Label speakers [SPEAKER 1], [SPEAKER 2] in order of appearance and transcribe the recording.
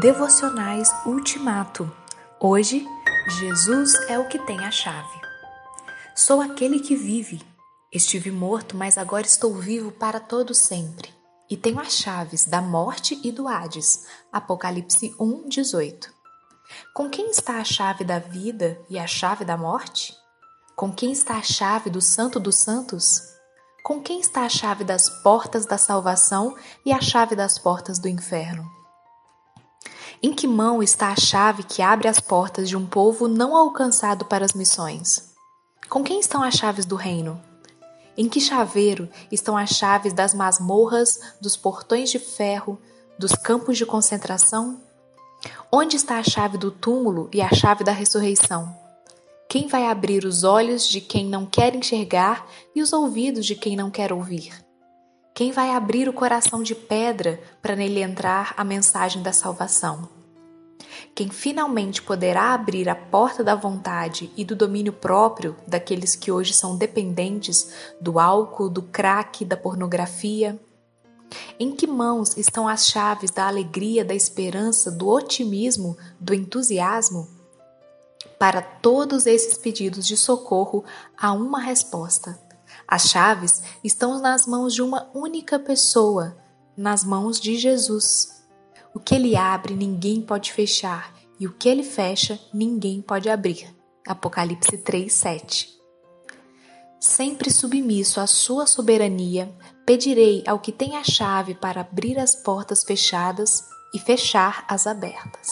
[SPEAKER 1] Devocionais Ultimato. Hoje, Jesus é o que tem a chave. Sou aquele que vive. Estive morto, mas agora estou vivo para todo sempre. E tenho as chaves da morte e do Hades. Apocalipse 1, 18. Com quem está a chave da vida e a chave da morte? Com quem está a chave do Santo dos Santos? Com quem está a chave das portas da salvação e a chave das portas do inferno? Em que mão está a chave que abre as portas de um povo não alcançado para as missões? Com quem estão as chaves do reino? Em que chaveiro estão as chaves das masmorras, dos portões de ferro, dos campos de concentração? Onde está a chave do túmulo e a chave da ressurreição? Quem vai abrir os olhos de quem não quer enxergar e os ouvidos de quem não quer ouvir? Quem vai abrir o coração de pedra para nele entrar a mensagem da salvação? Quem finalmente poderá abrir a porta da vontade e do domínio próprio daqueles que hoje são dependentes do álcool, do crack, da pornografia? Em que mãos estão as chaves da alegria, da esperança, do otimismo, do entusiasmo? Para todos esses pedidos de socorro, há uma resposta as chaves estão nas mãos de uma única pessoa, nas mãos de Jesus. O que ele abre, ninguém pode fechar, e o que ele fecha, ninguém pode abrir. Apocalipse 3, 7. Sempre submisso à sua soberania, pedirei ao que tem a chave para abrir as portas fechadas e fechar as abertas.